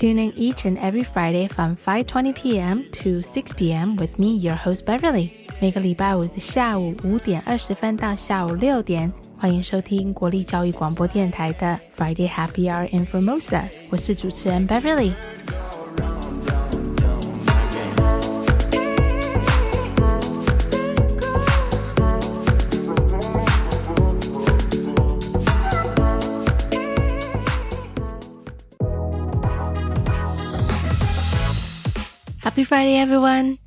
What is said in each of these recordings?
Tune in each and every Friday from 5:20 p.m. to 6 p.m. with me, your host Beverly. 每个礼拜五的下午五点二十分到下午六点，欢迎收听国立教育广播电台的 Friday Happy Hour in Formosa。我是主持人 Beverly。 Happy Friday, everyone!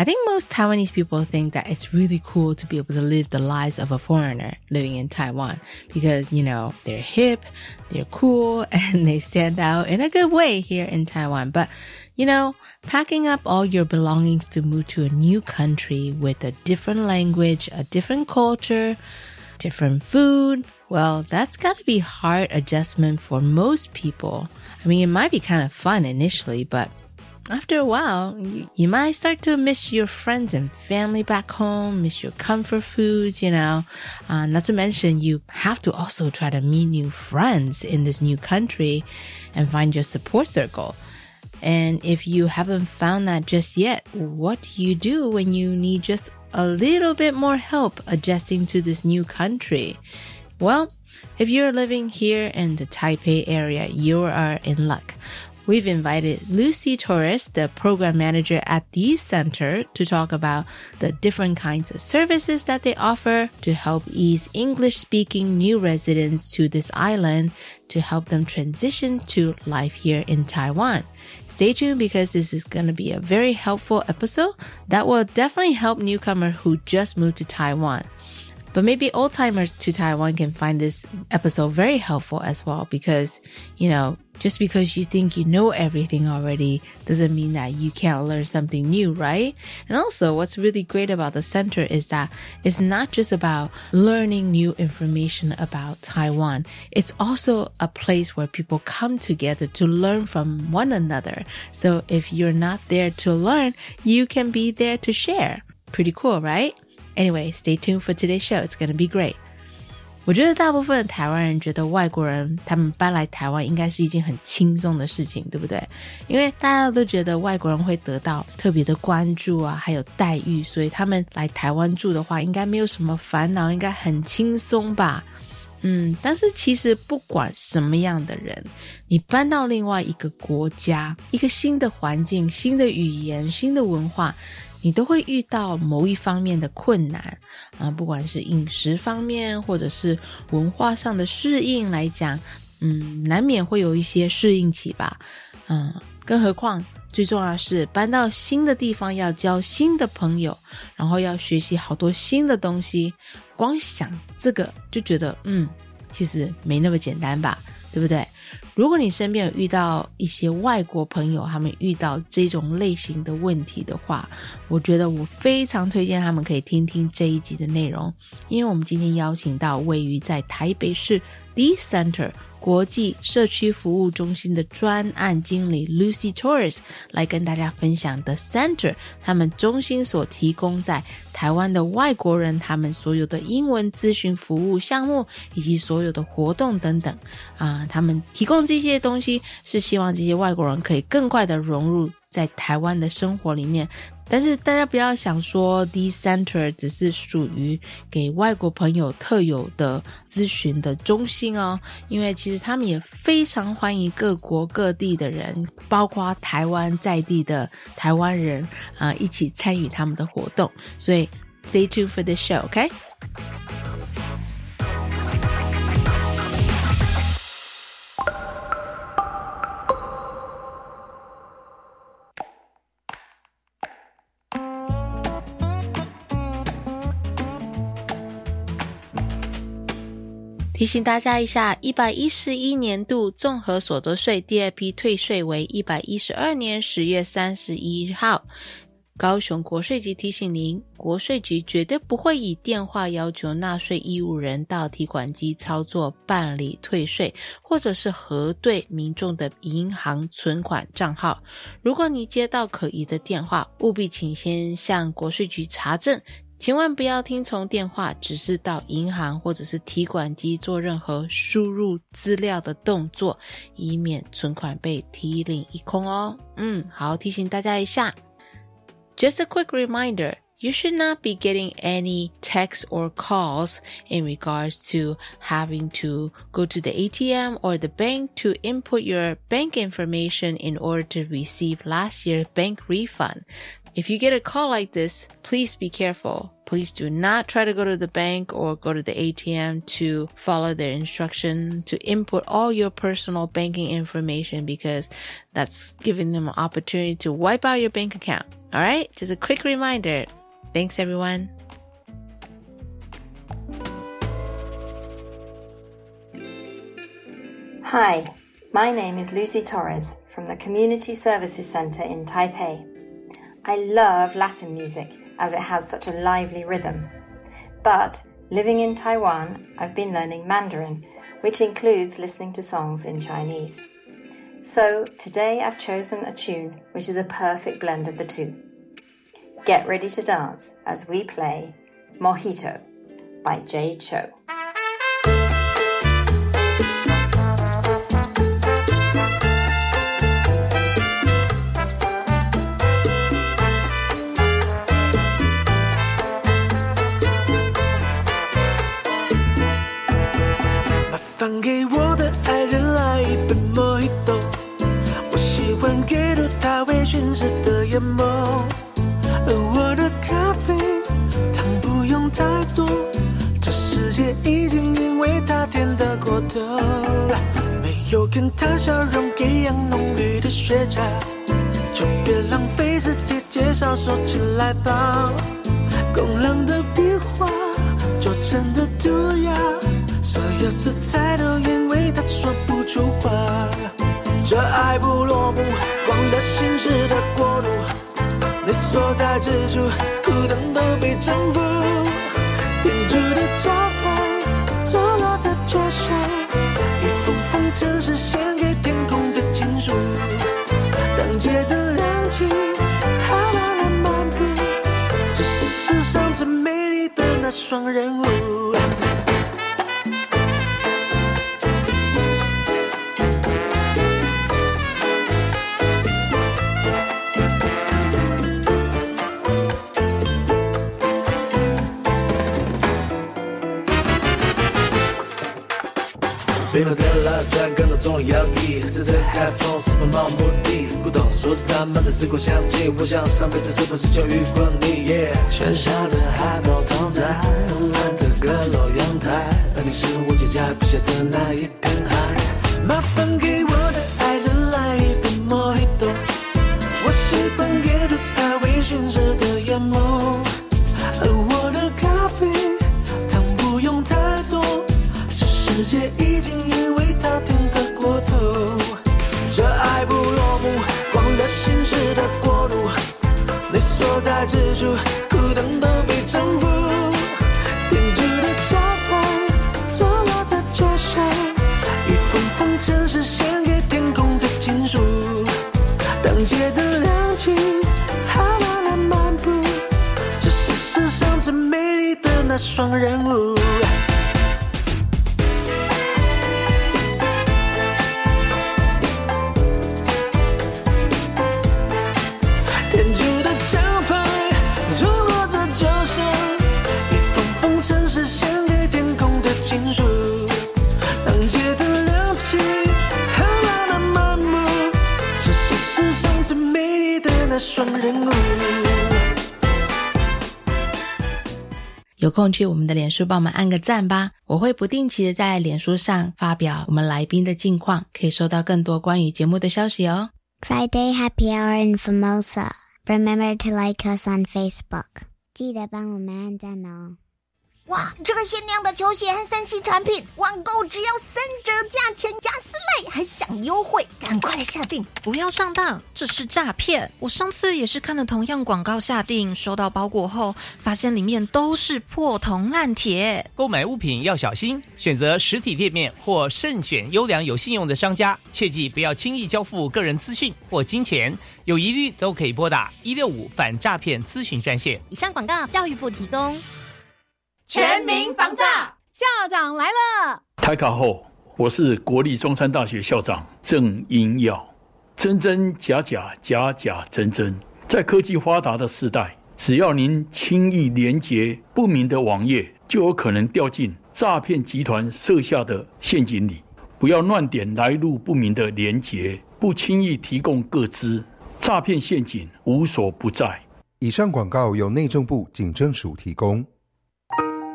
I think most Taiwanese people think that it's really cool to be able to live the lives of a foreigner living in Taiwan because, you know, they're hip, they're cool, and they stand out in a good way here in Taiwan. But, you know, packing up all your belongings to move to a new country with a different language, a different culture, different food, well, that's gotta be hard adjustment for most people. I mean, it might be kind of fun initially, but after a while, you, might start to miss your friends and family back home, miss your comfort foods, you know. Uh, not to mention, you have to also try to meet new friends in this new country and find your support circle. And if you haven't found that just yet, what do you do when you need just a little bit more help adjusting to this new country? Well, if you're living here in the Taipei area, you are in luck. We've invited Lucy Torres, the program manager at the center, to talk about the different kinds of services that they offer to help ease English speaking new residents to this island to help them transition to life here in Taiwan. Stay tuned because this is going to be a very helpful episode that will definitely help newcomers who just moved to Taiwan. But maybe old timers to Taiwan can find this episode very helpful as well because, you know, just because you think you know everything already doesn't mean that you can't learn something new, right? And also what's really great about the center is that it's not just about learning new information about Taiwan. It's also a place where people come together to learn from one another. So if you're not there to learn, you can be there to share. Pretty cool, right? Anyway, stay tuned for today's show. It's gonna be great. 我觉得大部分台湾人觉得外国人他们搬来台湾应该是一件很轻松的事情，对不对？因为大家都觉得外国人会得到特别的关注啊，还有待遇，所以他们来台湾住的话，应该没有什么烦恼，应该很轻松吧？嗯，但是其实不管什么样的人，你搬到另外一个国家，一个新的环境、新的语言、新的文化。你都会遇到某一方面的困难啊，不管是饮食方面，或者是文化上的适应来讲，嗯，难免会有一些适应期吧，嗯，更何况最重要是搬到新的地方要交新的朋友，然后要学习好多新的东西，光想这个就觉得，嗯，其实没那么简单吧，对不对？如果你身边有遇到一些外国朋友，他们遇到这种类型的问题的话，我觉得我非常推荐他们可以听听这一集的内容，因为我们今天邀请到位于在台北市的 Center。国际社区服务中心的专案经理 Lucy Torres 来跟大家分享 The Center 他们中心所提供在台湾的外国人他们所有的英文咨询服务项目以及所有的活动等等啊，他们提供这些东西是希望这些外国人可以更快的融入在台湾的生活里面。但是大家不要想说，D Center 只是属于给外国朋友特有的咨询的中心哦，因为其实他们也非常欢迎各国各地的人，包括台湾在地的台湾人啊，一起参与他们的活动。所以，Stay tuned for this show，OK？提醒大家一下，一百一十一年度综合所得税第二批退税为一百一十二年十月三十一号。高雄国税局提醒您，国税局绝对不会以电话要求纳税义务人到提款机操作办理退税，或者是核对民众的银行存款账号。如果你接到可疑的电话，务必请先向国税局查证。千万不要听从电话，只是到银行或者是提款机做任何输入资料的动作，以免存款被提领一空哦。嗯，好，提醒大家一下。Just a quick reminder. You should not be getting any texts or calls in regards to having to go to the ATM or the bank to input your bank information in order to receive last year's bank refund. If you get a call like this, please be careful. Please do not try to go to the bank or go to the ATM to follow their instruction to input all your personal banking information because that's giving them an opportunity to wipe out your bank account. All right. Just a quick reminder. Thanks everyone. Hi, my name is Lucy Torres from the Community Services Centre in Taipei. I love Latin music as it has such a lively rhythm. But living in Taiwan, I've been learning Mandarin, which includes listening to songs in Chinese. So today I've chosen a tune which is a perfect blend of the two. Get ready to dance as we play Mojito by Jay Chou. 放给我的爱人来一杯莫吉托，我喜欢给入它微醺时的眼眸。而我的咖啡糖不用太多，这世界已经因为它甜得过头。没有跟他笑容一样浓郁的雪茄，就别浪费时间介绍，说起来吧。工郎的笔画，拙真的涂鸦。所有色彩都因为他说不出话，这爱不落幕，忘了心事的国度，你所在之处，孤单都被征服。编织的招牌，坐落在桌上，一封封城市献给天空的情书。当街灯亮起，好慢的漫步，这是世上最美丽的那双人舞。拉在感到中的摇曳，在这海风四方漫无目的，古董书摊满在时光香气。我想上辈子是不是就遇过你？喧嚣的海报躺在蓝的阁楼阳台，而你是我眼下笔下的那一片海。麻烦给我的爱人来一杯莫吉托，我喜欢阅读它微醺时的眼眸，而我的咖啡糖不用太多，这世界所在之处，孤单都被征服。编织的招牌，坐落在桌上，一封封城市献给天空的情书。当街灯亮起，好慢的漫步，这是世上最美丽的那双人舞。空去我们的脸书帮我们按个赞吧，我会不定期的在脸书上发表我们来宾的近况，可以收到更多关于节目的消息哦。Friday Happy Hour in Formosa. Remember to like us on Facebook. 记得帮我们按赞哦。哇，这个限量的球鞋和三 C 产品，网购只要三折价钱加四类，还享优惠，赶快来下定！不要上当，这是诈骗！我上次也是看了同样广告下定，收到包裹后，发现里面都是破铜烂铁。购买物品要小心，选择实体店面或慎选优良有信用的商家，切记不要轻易交付个人资讯或金钱。有疑虑都可以拨打一六五反诈骗咨询专线。以上广告，教育部提供。全民防诈，校长来了。台卡后，我是国立中山大学校长郑英耀。真真假假，假假真真，在科技发达的时代，只要您轻易连接不明的网页，就有可能掉进诈骗集团设下的陷阱里。不要乱点来路不明的连接，不轻易提供个资。诈骗陷阱无所不在。以上广告由内政部警政署提供。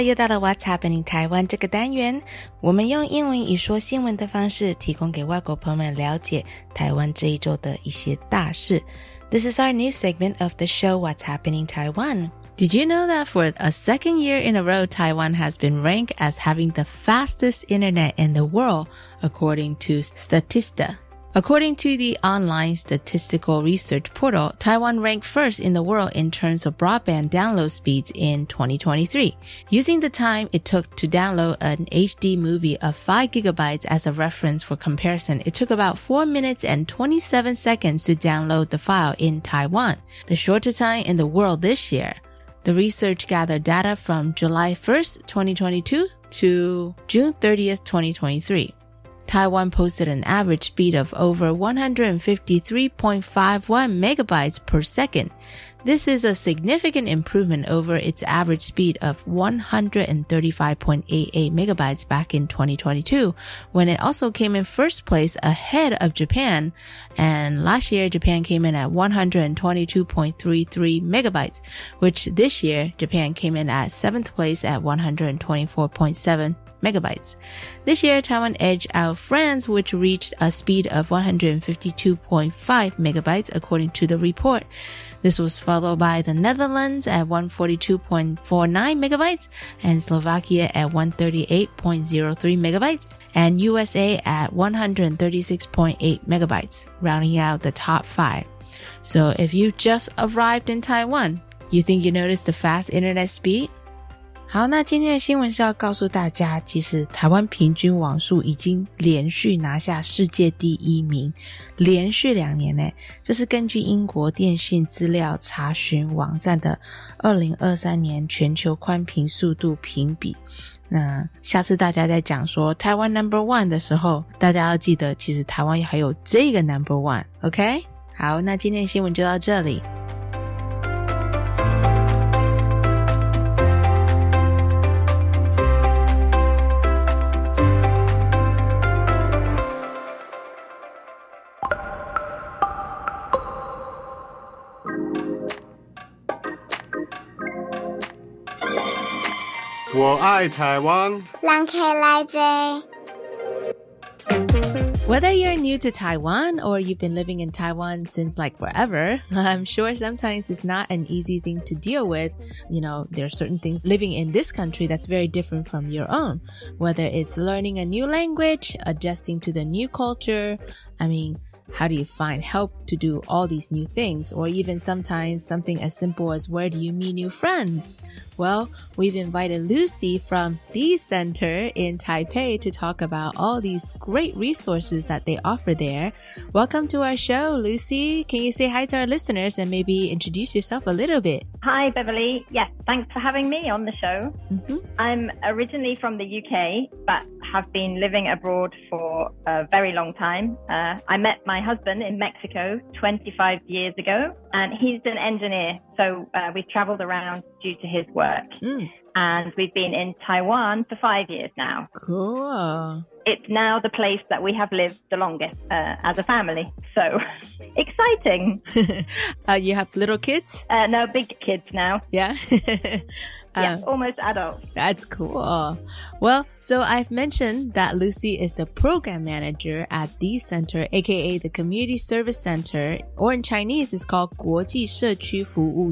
好了，又到了 What's Happening 台湾这个单元，我们用英文以说新闻的方式，提供给外国朋友们了解台湾这一周的一些大事。This is our new segment of the show What's Happening Taiwan. Did you know that for a second year in a row, Taiwan has been ranked as having the fastest internet in the world, according to Statista? According to the online statistical research portal, Taiwan ranked first in the world in terms of broadband download speeds in 2023. Using the time it took to download an HD movie of 5 gigabytes as a reference for comparison, it took about 4 minutes and 27 seconds to download the file in Taiwan, the shortest time in the world this year. The research gathered data from July 1st, 2022 to June 30th, 2023. Taiwan posted an average speed of over 153.51 megabytes per second. This is a significant improvement over its average speed of 135.88 megabytes back in 2022, when it also came in first place ahead of Japan. And last year, Japan came in at 122.33 megabytes, which this year, Japan came in at seventh place at 124.7 megabytes. This year, Taiwan edged out France, which reached a speed of 152.5 megabytes according to the report. This was followed by the Netherlands at 142.49 megabytes and Slovakia at 138.03 megabytes and USA at 136.8 megabytes, rounding out the top five. So if you just arrived in Taiwan, you think you noticed the fast internet speed? 好，那今天的新闻是要告诉大家，其实台湾平均网速已经连续拿下世界第一名，连续两年呢。这是根据英国电信资料查询网站的二零二三年全球宽频速度评比。那下次大家在讲说台湾 Number One 的时候，大家要记得，其实台湾还有这个 Number One。OK，好，那今天的新闻就到这里。我爱台湾。 lang khe lai zay. Whether you're new to Taiwan or you've been living in Taiwan since like forever, I'm sure sometimes it's not an easy thing to deal with. You know, there are certain things living in this country that's very different from your own. Whether it's learning a new language, adjusting to the new culture. I mean, how do you find help to do all these new things? Or even sometimes something as simple as where do you meet new friends? Well, we've invited Lucy from the center in Taipei to talk about all these great resources that they offer there. Welcome to our show, Lucy. Can you say hi to our listeners and maybe introduce yourself a little bit? Hi, Beverly. Yes, thanks for having me on the show. Mm-hmm. I'm originally from the UK, but have been living abroad for a very long time. Uh, I met my husband in Mexico 25 years ago, and he's an engineer. So uh, we traveled around due to his work. Mm. And we've been in Taiwan for five years now. Cool. It's now the place that we have lived the longest uh, as a family. So exciting. uh, you have little kids? Uh, no, big kids now. Yeah. yeah, almost adults. That's cool. Well, so I've mentioned that Lucy is the program manager at the center, aka the Community Service Center, or in Chinese, it's called 国际社区服务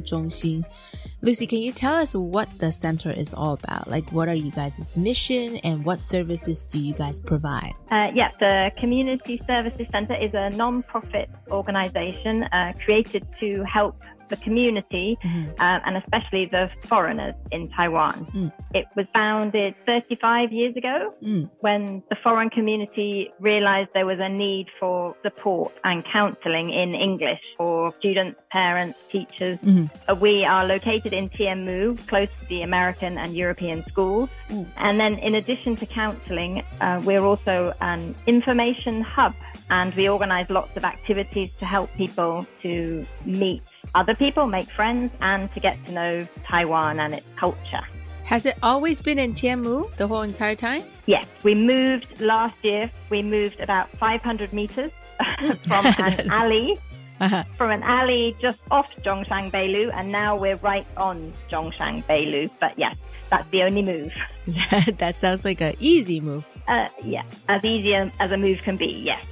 Lucy, can you tell us what the center is all about? Like, what are you guys' mission and what services do you guys provide? Uh, yeah, the Community Services Center is a non-profit organization uh, created to help the community mm-hmm. uh, and especially the foreigners in Taiwan. Mm. It was founded 35 years ago mm. when the foreign community realized there was a need for support and counseling in English for students, parents, teachers. Mm-hmm. We are located in Tianmu, close to the American and European schools. Mm. And then in addition to counseling, uh, we're also an information hub and we organize lots of activities to help people to meet other people, make friends, and to get to know Taiwan and its culture. Has it always been in Tianmu the whole entire time? Yes, we moved last year. We moved about 500 meters from an alley, uh-huh. from an alley just off Zhongshan Beilu, and now we're right on Zhongshan Beilu. But yes, that's the only move. that sounds like an easy move. Uh, yeah, as easy as a move can be. Yes.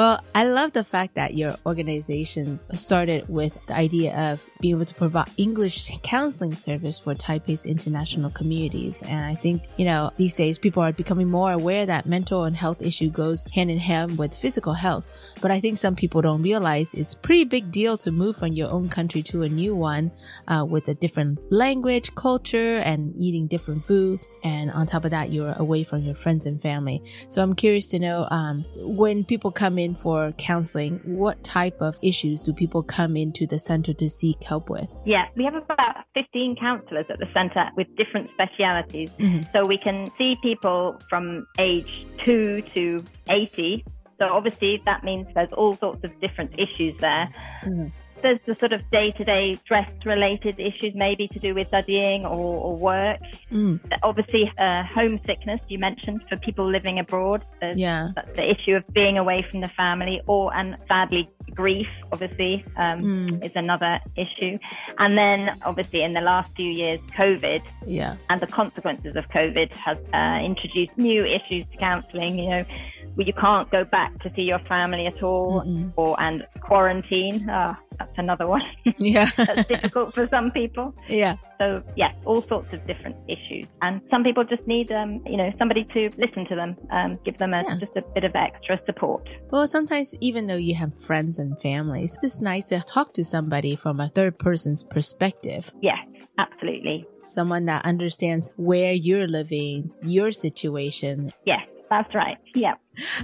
Well, I love the fact that your organization started with the idea of being able to provide English counseling service for Taipei's international communities. And I think, you know, these days people are becoming more aware that mental and health issue goes hand in hand with physical health. But I think some people don't realize it's pretty big deal to move from your own country to a new one uh, with a different language, culture, and eating different food. And on top of that, you're away from your friends and family. So I'm curious to know, um, when people come in for counseling, what type of issues do people come into the center to seek help with? Yeah, we have about 15 counselors at the center with different specialities. Mhm. So we can see people from age 2 to 80. So obviously that means there's all sorts of different issues there. There's the sort of day-to-day dress related issues, maybe to do with studying or, or work. Mm. Obviously, uh, homesickness you mentioned for people living abroad. There's Yeah. that's the issue of being away from the family, or and sadly grief. Obviously, um, Mm. is another issue. And then, obviously, in the last few years, COVID Yeah. and the consequences of COVID has uh, introduced new issues to counselling. You know, where you can't go back to see your family at all, Mm-mm. or and quarantine. Ah, that's another one. Yeah. that's difficult for some people. Yeah. So yes, all sorts of different issues, and some people just need, um, you know, somebody to listen to them, um, give them a, just a bit of extra support. Well, sometimes even though you have friends and families, it's nice to talk to somebody from a third person's perspective. Yes, absolutely. Someone that understands where you're living, your situation. Yes, that's right. Yeah.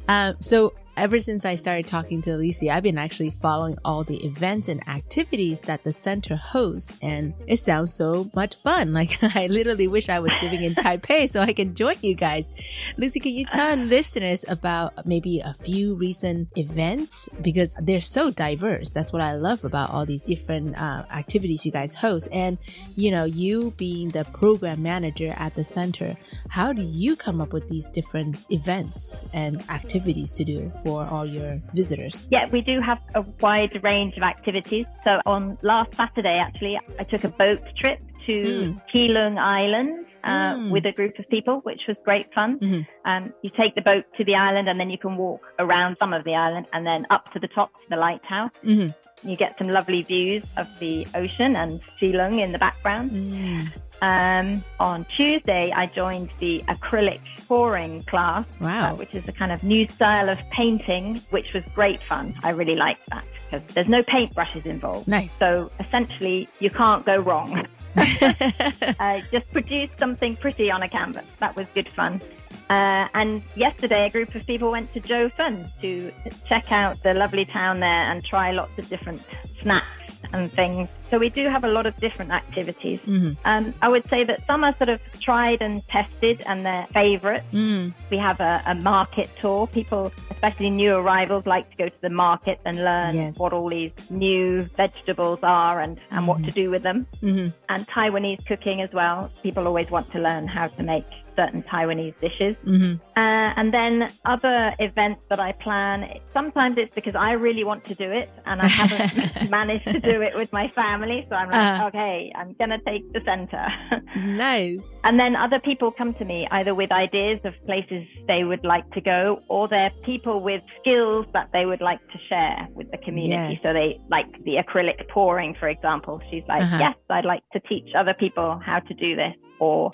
Um, so ever since I started talking to Alicia, I've been actually following all the events and activities that the center hosts, and it sounds so much fun. Like I literally wish I was living in Taipei so I can join you guys. Lucy, can you tell our listeners about maybe a few recent events because they're so diverse? That's what I love about all these different uh, activities you guys host, and you know, you being the program manager at the center, how do you come up with these different events and activities to do for all your visitors? Yeah, we do have a wide range of activities. So on last Saturday, actually, I took a boat trip to mm. Keelung Island. Uh, mm. with a group of people, which was great fun. Mm-hmm. Um, you take the boat to the island and then you can walk around some of the island and then up to the top to the lighthouse. Mm-hmm. You get some lovely views of the ocean and Keelung in the background. Mm. Um, on Tuesday, I joined the acrylic pouring class, wow. uh, which is a kind of new style of painting, which was great fun. I really liked that because there's no paintbrushes involved. Nice. So essentially, you can't go wrong. uh, just produce something pretty on a canvas. That was good fun. Uh, and yesterday, a group of people went to Jiufen to check out the lovely town there and try lots of different snacks and things. So we do have a lot of different activities. Mm-hmm. Um, I would say that some are sort of tried and tested and they're favourites. Mm. We have a, a, market tour. People, especially new arrivals, like to go to the market and learn yes. what all these new vegetables are and, and mm-hmm. what to do with them. Mm-hmm. And Taiwanese cooking as well. People always want to learn how to make certain Taiwanese dishes. Mm-hmm. Uh, and then other events that I plan, sometimes it's because I really want to do it and I haven't managed to do it with my family. So I'm like, uh, okay, I'm going to take the center. nice. And then other people come to me either with ideas of places they would like to go or they're people with skills that they would like to share with the community. Yes. So they like the acrylic pouring, for example. She's like, uh-huh. yes, I'd like to teach other people how to do this or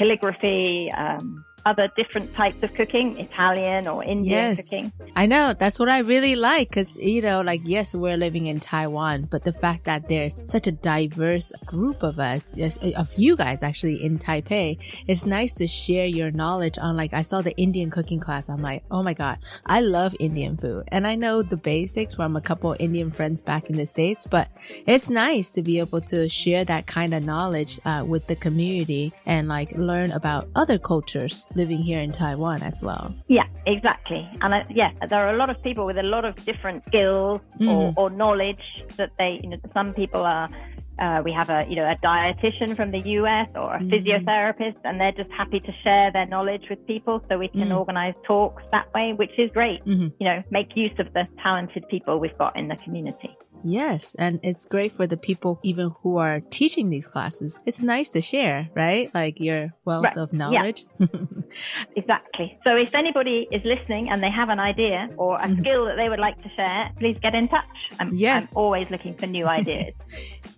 calligraphy, um, other different types of cooking, Italian or Indian yes. cooking. I know. That's what I really like because, you know, like, yes, we're living in Taiwan, but the fact that there's such a diverse group of us, of you guys actually in Taipei, it's nice to share your knowledge on, like, I saw the Indian cooking class. I'm like, oh my God, I love Indian food. And I know the basics from a couple Indian friends back in the States, but it's nice to be able to share that kind of knowledge uh, with the community and like learn about other cultures living here in Taiwan as well. Yeah, exactly. And uh, yeah, there are a lot of people with a lot of different skills mm. or, or knowledge that they, you know, some people are uh, we have a you know a dietitian from the US or a mm-hmm. physiotherapist, and they're just happy to share their knowledge with people, so we can mm organize talks that way, which is great. Mm-hmm. You know, make use of the talented people we've got in the community. Yes, and it's great for the people even who are teaching these classes. It's nice to share, right? Like your wealth right. of knowledge. Yeah. exactly. So if anybody is listening and they have an idea or a mm-hmm. skill that they would like to share, please get in touch. I'm, yes. I'm always looking for new ideas.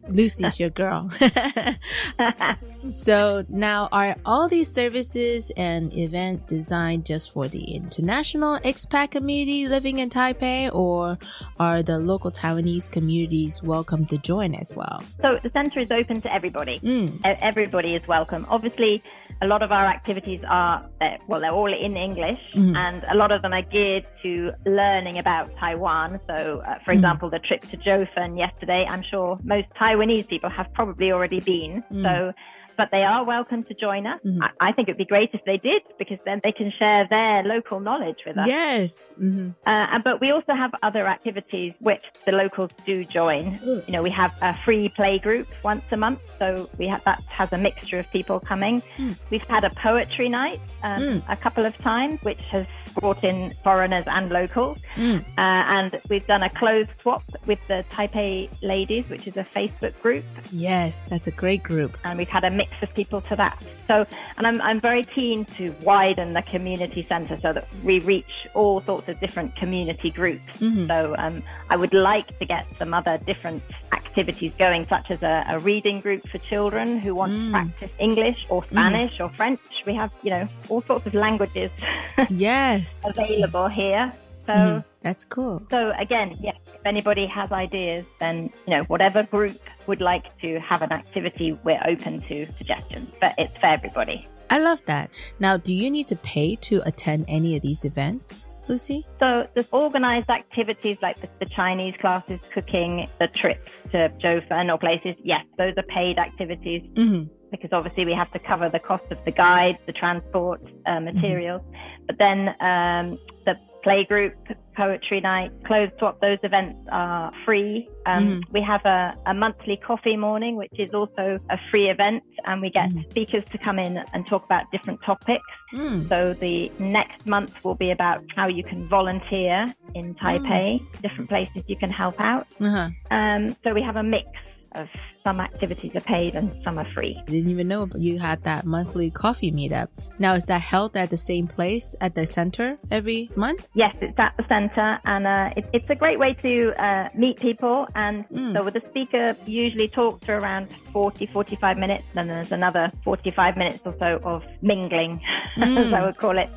Lucy's your girl. so now are all these services and event designed just for the international expat community living in Taipei or are the local Taiwanese communities welcome to join as well? So the center is open to everybody. Mm. Everybody is welcome. Obviously, a lot of our activities are, well, they're all in English mm. and a lot of them are geared to learning about Taiwan. So, uh, for mm. example, the trip to Jiufen yesterday, I'm sure most Taiwanese people have probably already been. Mm. So but they are welcome to join us. Mm-hmm. I, I, think it'd be great if they did because then they can share their local knowledge with us. Yes. Mm-hmm. Uh, but we also have other activities which the locals do join. Mm. You know, we have a free play group once a month, so we have that has a mixture of people coming. Mm. We've had a poetry night um, mm. a couple of times, which has brought in foreigners and locals. Mm. Uh, and we've done a clothes swap with the Taipei Ladies, which is a Facebook group. Yes, that's a great group. And we've had a mix of people to that. So, and I'm, I'm very keen to widen the community centre so that we reach all sorts of different community groups. Mm-hmm. So, um, I would like to get some other different activities going, such as a, a reading group for children who want mm. to practice English or mm-hmm. Spanish mm. or French. We have, you know, all sorts of languages. yes. available here. So mm-hmm. that's cool. So again, yes, if anybody has ideas, then you know whatever group would like to have an activity, we're open to suggestions. But it's for everybody. I love that. Now, do you need to pay to attend any of these events? Lucy? So the organized activities like the, the, Chinese classes, cooking, the trips to Jiufen or places, yes, those are paid activities. Mm-hmm because obviously we have to cover the cost of the guide, the transport, uh, materials. Mm-hmm. But then um, the playgroup, poetry night, clothes swap. Those events are free. Um, mm. We have a, a, monthly coffee morning, which is also a free event, and we get mm. speakers to come in and talk about different topics. Mm. So the next month will be about how you can volunteer in Taipei, mm. different places you can help out. Uh-huh. Um, so we have a mix of some activities are paid and some are free. I didn't even know you had that monthly coffee meetup. Now, is that held at the same place at the center every month? Yes, it's at the center, and uh, it, it's a great way to uh, meet people. And mm. so, the speaker usually talks for around 40, 45 minutes, and then there's another 45 minutes or so of mingling, mm. as I would call it.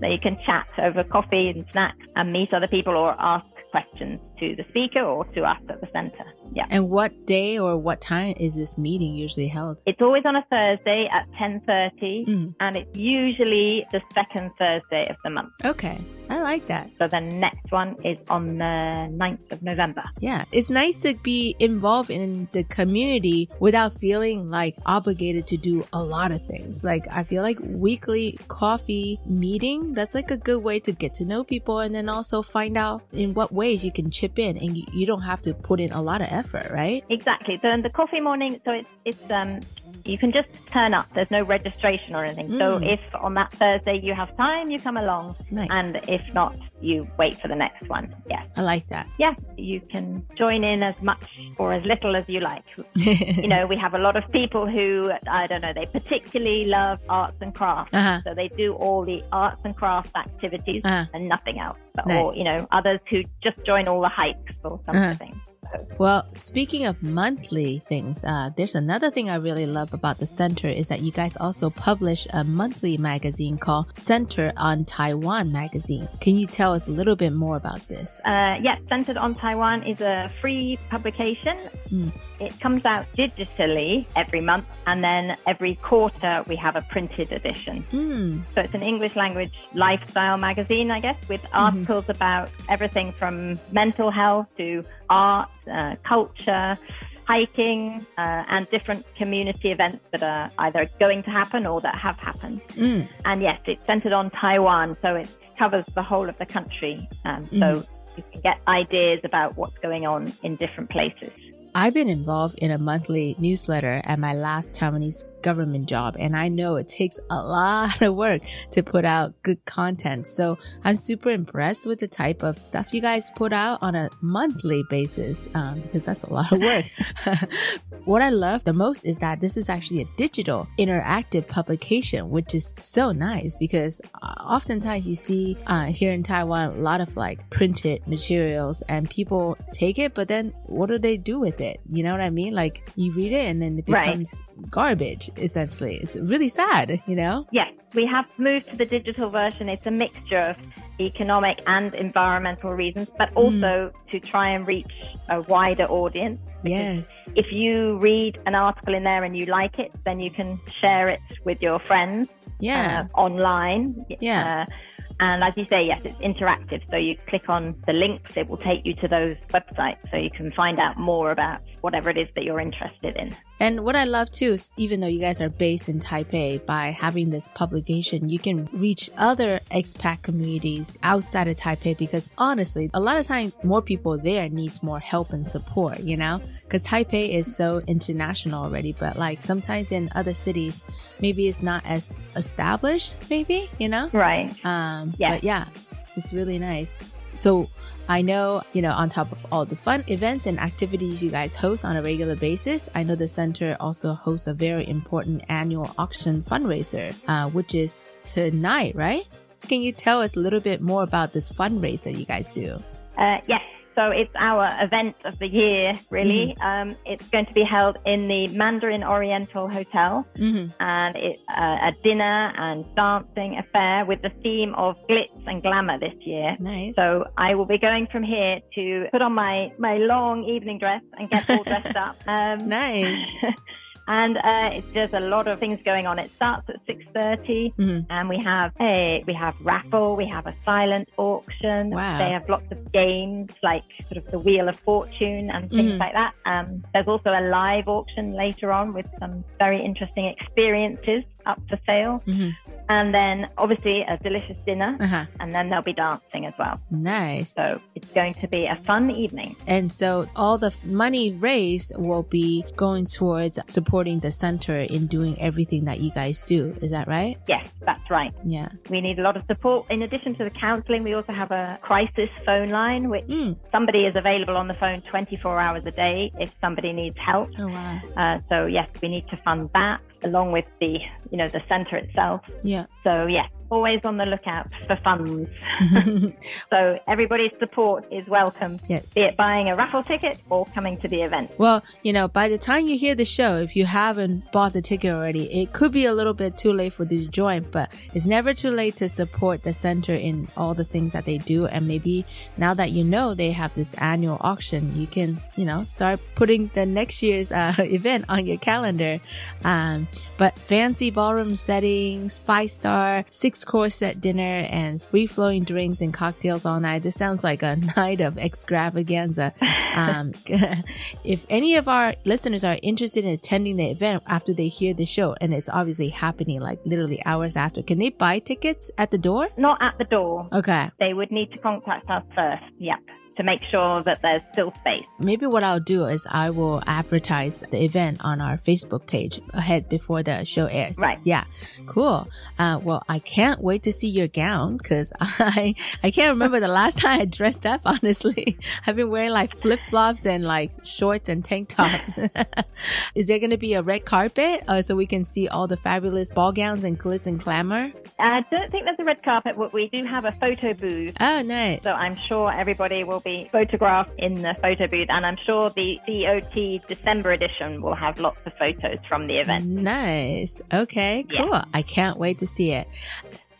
That you can chat over coffee and snacks and meet other people or ask questions to the speaker or to us at the center. Yeah. And what day or what time is this meeting usually held? It's always on a Thursday at 10:30 mm. and it's usually the second Thursday of the month. Okay. I like that. So the next one is on the 9th of November. Yeah. It's nice to be involved in the community without feeling like obligated to do a lot of things. Like I feel like weekly coffee meeting, that's like a good way to get to know people and then also find out in what ways you can chip in and you, you don't have to put in a lot of effort, right? Exactly. So in the coffee morning, so it's it's um you can just turn up. There's no registration or anything. Mm. So if on that Thursday you have time, you come along. Nice. And if not, you wait for the next one. Yeah. I like that. Yeah. You can join in as much or as little as you like. you know, we have a lot of people who, I don't know, they particularly love arts and crafts. Uh-huh. So they do all the arts and crafts activities uh-huh. and nothing else. Nice. Or, you know, others who just join all the hikes or something. Uh-huh. Well, speaking of monthly things, uh, there's another thing I really love about the center is that you guys also publish a monthly magazine called Centered on Taiwan magazine. Can you tell us a little bit more about this? Uh, yes, Centered on Taiwan is a free publication. Mm. It comes out digitally every month, and then every quarter we have a printed edition. Mm. So it's an English language lifestyle magazine, I guess, with mm-hmm. articles mm-hmm. about everything from mental health to art, uh, culture, hiking, uh, and different community events that are either going to happen or that have happened. Mm. And yes, it's centered on Taiwan, so it covers the whole of the country. Um, mm. So you can get ideas about what's going on in different places. I've been involved in a monthly newsletter at my last Taiwanese government job. And I know it takes a lot of work to put out good content. So I'm super impressed with the type of stuff you guys put out on a monthly basis um, because that's a lot of work. what I love the most is that this is actually a digital interactive publication, which is so nice because uh, oftentimes you see uh, here in Taiwan a lot of like printed materials and people take it, but then what do they do with it? You know what I mean? Like you read it and then it becomes right. garbage essentially. It's really sad, you know? Yes, we have moved to the digital version. It's a mixture of economic and environmental reasons, but hmm. also mm. to try and reach a wider audience. Yes. If you read an article in there and you like it, then you can share it with your friends. Yeah. Uh, online. Yeah. Uh, and as you say, yes, it's interactive. So you click on the links, it will take you to those websites so you can find out more about whatever it is that you're interested in. And what I love too is even though you guys are based in Taipei, by having this publication, you can reach other expat communities outside of Taipei because honestly, a lot of times more people there needs more help and support, you know? Because Taipei is so international already, but like sometimes in other cities, maybe it's not as established, maybe, you know? Right. Um, yeah. But yeah, it's really nice. So I know, you know, on top of all the fun events and activities you guys host on a regular basis, I know the center also hosts a very important annual auction fundraiser, uh, which is tonight, right? Can you tell us a little bit more about this fundraiser you guys do? Uh, yes. So it's our event of the year, really. Mm-hmm. Um, it's going to be held in the Mandarin Oriental Hotel, mm-hmm. and it's uh, a dinner and dancing affair with the theme of glitz and glamour this year. Nice. So I will be going from here to put on my my long evening dress and get all dressed up. Um, nice. and uh, it's, there's a lot of things going on. It starts at 6:30, mm-hmm. and we have a we have raffle, we have a silent auction. Wow. They have lots of games like sort of the Wheel of Fortune and things mm-hmm. like that. Um, there's also a live auction later on with some very interesting experiences up for sale. Mm-hmm. And then obviously a delicious dinner. Uh-huh. And then there'll be dancing as well. Nice. So it's going to be a fun evening. And so all the money raised will be going towards supporting the center in doing everything that you guys do. Is that right? Yes, that's right. Yeah. We need a lot of support. In addition to the counseling, we also have a crisis phone line, which mm. somebody is available on the phone 24 hours a day if somebody needs help. Oh, wow. Uh, so yes, we need to fund that along with the, you know, the center itself. Yeah. So yes, always on the lookout for funds. so everybody's support is welcome, yes. be it buying a raffle ticket or coming to the event. Well, you know, by the time you hear the show, if you haven't bought the ticket already, it could be a little bit too late for you to join, but it's never too late to support the center in all the things that they do. And maybe now that you know they have this annual auction, you can, you know, start putting the next year's uh, event on your calendar. Um, but fancy ballroom settings, five star, six course set dinner, and free flowing drinks and cocktails all night. This sounds like a night of extravaganza. Um, if any of our listeners are interested in attending the event after they hear the show, and it's obviously happening like literally hours after, can they buy tickets at the door? Not at the door. Okay. They would need to contact us first. Yep to make sure that there's still space. Maybe what I'll do is I will advertise the event on our Facebook page ahead before the show airs. Right. Yeah. Cool. Uh, well, I can't wait to see your gown because I I can't remember the last time I dressed up. Honestly, I've been wearing like flip flops and like shorts and tank tops. is there going to be a red carpet uh, so we can see all the fabulous ball gowns and glitz and glamour? I don't think there's a red carpet, but we do have a photo booth. Oh, nice. So I'm sure everybody will be photographed in the photo booth, and I'm sure the COT December edition will have lots of photos from the event. Nice. Okay, cool. Yeah. I can't wait to see it.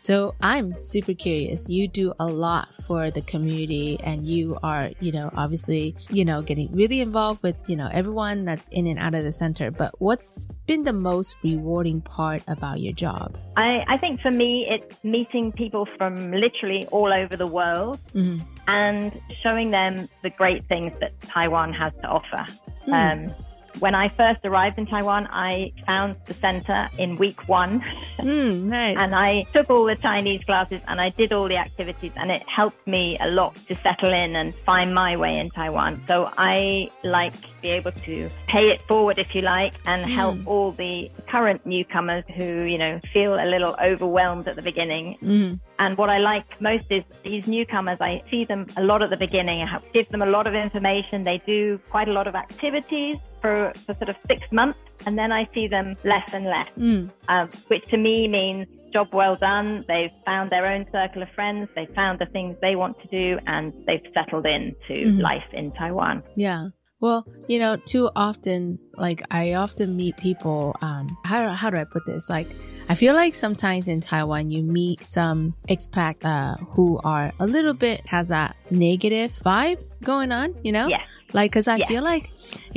So I'm super curious. You do a lot for the community and you are, you know, obviously, you know, getting really involved with, you know, everyone that's in and out of the center. But what's been the most rewarding part about your job? I, I think for me, it's meeting people from literally all over the world mm-hmm. and showing them the great things that Taiwan has to offer. Mm. Um, when I first arrived in Taiwan, I found the center in week one. Mm, nice. and I took all the Chinese classes and I did all the activities and it helped me a lot to settle in and find my way in Taiwan. So I like to be able to pay it forward, if you like, and Mm. help all the current newcomers who, you know, feel a little overwhelmed at the beginning. Mm. And what I like most is these newcomers, I see them a lot at the beginning. I give them a lot of information. They do quite a lot of activities for, for sort of six months, and then I see them less and less, Mm. um, which to me means job well done. They've found their own circle of friends. They've found the things they want to do, and they've settled into Mhm. life in Taiwan. Yeah. Well, you know, too often, like I often meet people. Um, how how do I put this? Like, I feel like sometimes in Taiwan you meet some expat uh, who are a little bit has that negative vibe going on. You know, Yeah. like because I Yeah. feel like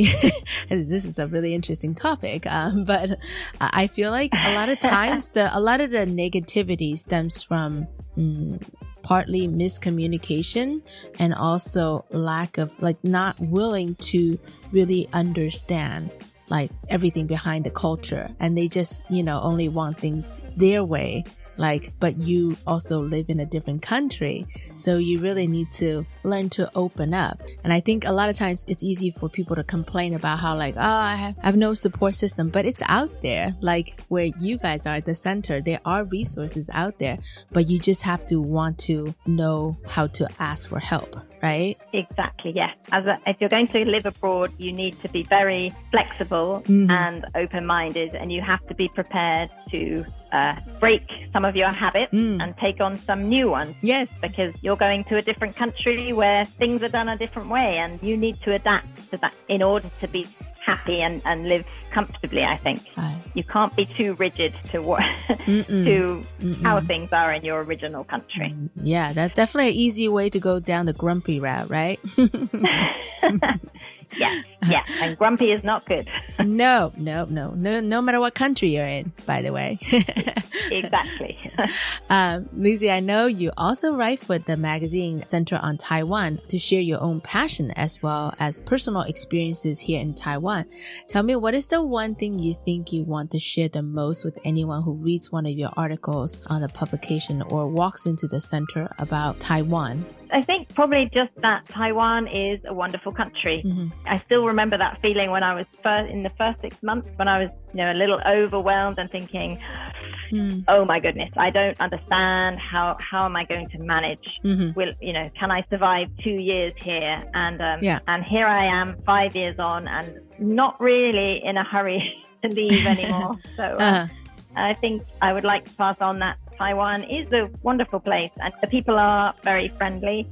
this is a really interesting topic. Um, but I feel like a lot of times the a lot of the negativity stems from. Mm, partly miscommunication and also lack of like not willing to really understand like everything behind the culture. And they just you know only want things their way like but you also live in a different country. So you really need to learn to open up. And i think a lot of times it's easy for people to complain about how like oh i have, I have no support system. But it's out there like where you guys are at the center there are resources out there but you just have to want to know how to ask for help right Exactly, yes. As a, if you're going to live abroad, you need to be very flexible Mhm. and open-minded, and you have to be prepared to uh, break some of your habits Mm. and take on some new ones. Yes, because you're going to a different country where things are done a different way, and you need to adapt to that in order to be happy and, and live comfortably. I think Right. you can't be too rigid to what Mm-mm. to how Mm-mm. things are in your original country. Mm, yeah that's definitely an easy way to go down the grumpy route right Yeah, yeah. And grumpy is not good. no, no, no, no, no matter what country you're in, by the way. exactly. um, Lucy, I know you also write for the magazine Centered on Taiwan to share your own passion as well as personal experiences here in Taiwan. Tell me, what is the one thing you think you want to share the most with anyone who reads one of your articles on the publication or walks into the center about Taiwan? I think probably just that Taiwan is a wonderful country. Mm-hmm. I still remember that feeling when I was first in the first six months when I was, you know, a little overwhelmed and thinking, mm. "Oh my goodness, I don't understand how how am I going to manage? Mm-hmm. Will you know, can I survive two years here?" And um, yeah. and here I am, five years on, and not really in a hurry to leave anymore. so. Uh, uh-huh. I think I would like to pass on that Taiwan is a wonderful place and the people are very friendly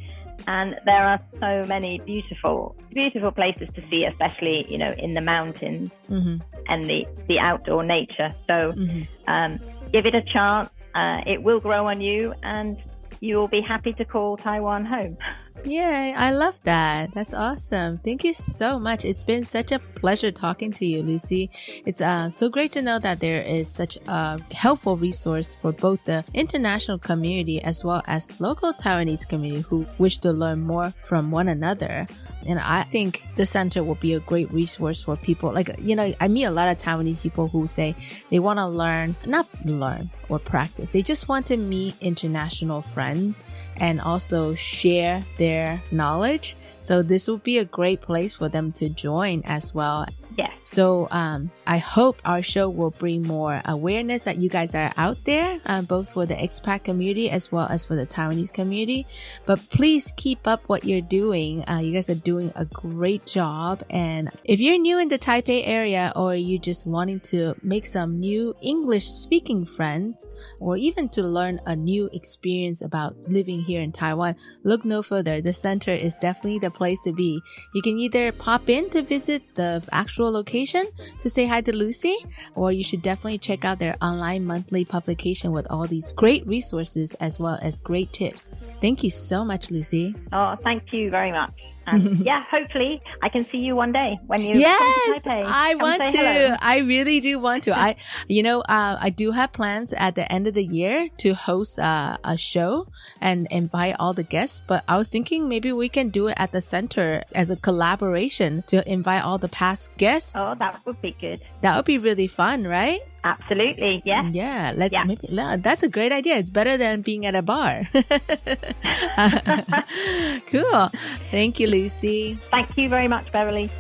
and there are so many beautiful, beautiful places to see, especially, you know, in the mountains mm-hmm. and the, the outdoor nature. So, mm-hmm. um, give it a chance. Uh, it will grow on you and you will be happy to call Taiwan home. Yay, I love that. That's awesome. Thank you so much. It's been such a pleasure talking to you, Lucy. It's uh, so great to know that there is such a helpful resource for both the international community as well as local Taiwanese community who wish to learn more from one another. And I think the center will be a great resource for people. Like, you know, I meet a lot of Taiwanese people who say they want to learn, not learn or practice. They just want to meet international friends and also share their knowledge. So this will be a great place for them to join as well. Yeah. So um, I hope our show will bring more awareness that you guys are out there, uh, both for the expat community as well as for the Taiwanese community. But please keep up what you're doing. Uh, you guys are doing a great job. And if you're new in the Taipei area or you just wanting to make some new English speaking friends or even to learn a new experience about living here in Taiwan, look no further. The center is definitely the place to be. You can either pop in to visit the actual location to say hi to Lucy, or you should definitely check out their online monthly publication with all these great resources as well as great tips. Thank you so much, Lucy. Oh, thank you very much. And yeah, hopefully I can see you one day when you yes, to Taipei. I want to. Hello. I really do want to. I, you know, uh, I do have plans at the end of the year to host uh, a show and invite all the guests. But I was thinking maybe we can do it at the center as a collaboration to invite all the past guests. Oh, that would be good. That would be really fun, right? Absolutely, yeah. Yeah, let's yeah. maybe that's a great idea. It's better than being at a bar. cool. Thank you, Lucy. Thank you very much, Beverly.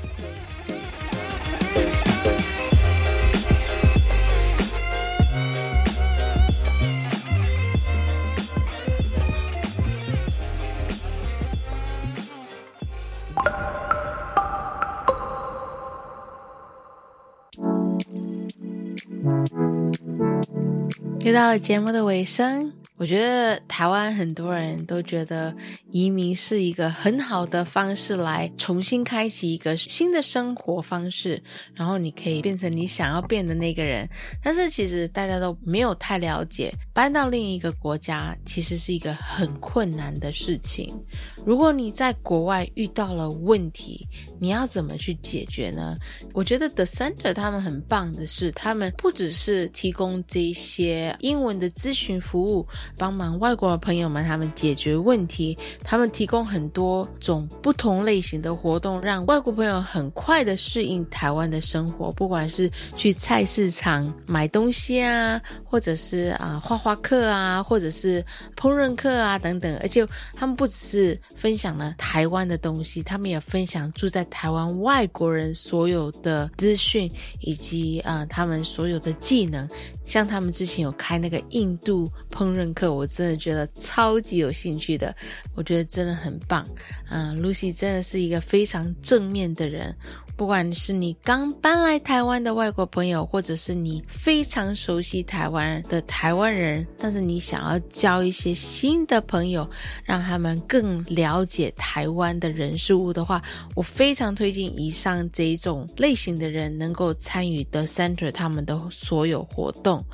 又到了节目的尾声，我觉得台湾很多人都觉得移民是一个很好的方式来重新开启一个新的生活方式，然后你可以变成你想要变的那个人。但是其实大家都没有太了解，搬到另一个国家其实是一个很困难的事情。如果你在国外遇到了问题，你要怎么去解决呢？我觉得 The Center 他们很棒的是，他们不只是提供这些英文的咨询服务，帮忙外国的朋友们他们解决问题，他们提供很多种不同类型的活动，让外国朋友很快的适应台湾的生活。不管是去菜市场买东西啊，或者是啊画画课啊，或者是烹饪课啊等等，而且他们不只是。分享了台湾的东西，他们也分享住在台湾外国人所有的资讯，以及啊他们所有的技能。像他们之前有开那个印度烹饪课，我真的觉得超级有兴趣的，我觉得真的很棒。嗯，Lucy 真的是一个非常正面的人。不管是你刚搬来台湾的外国朋友，或者是你非常熟悉台湾的台湾人，但是你想要交一些新的朋友，让他们更了解台湾的人事物的话，我非常推荐以上这种类型的人能够参与 The Center 他们的所有活动。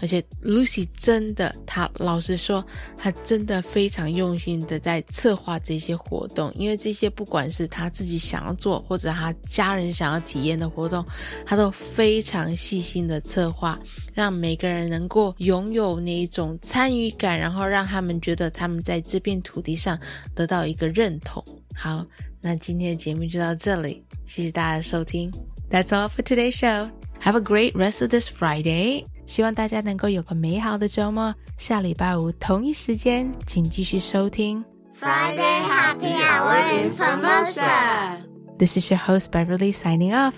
而且 Lucy 真的，她老实说，她真的非常用心的在策划这些活动，因为这些不管是她自己想要做，或者她家人想要体验的活动，她都非常细心的策划，让每个人能够拥有那一种参与感，然后让他们觉得他们在这片土地上得到一个认同。好，那今天的节目就到这里，谢谢大家的收听。That's all for today's show. Have a great rest of this Friday. 希望大家能够有个美好的周末。下礼拜五同一时间，请继续收听 Friday Happy Hour in Formosa. This is your host Beverly signing off.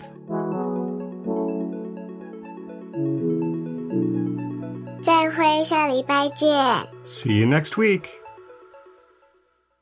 再会，下礼拜见。 See you next week.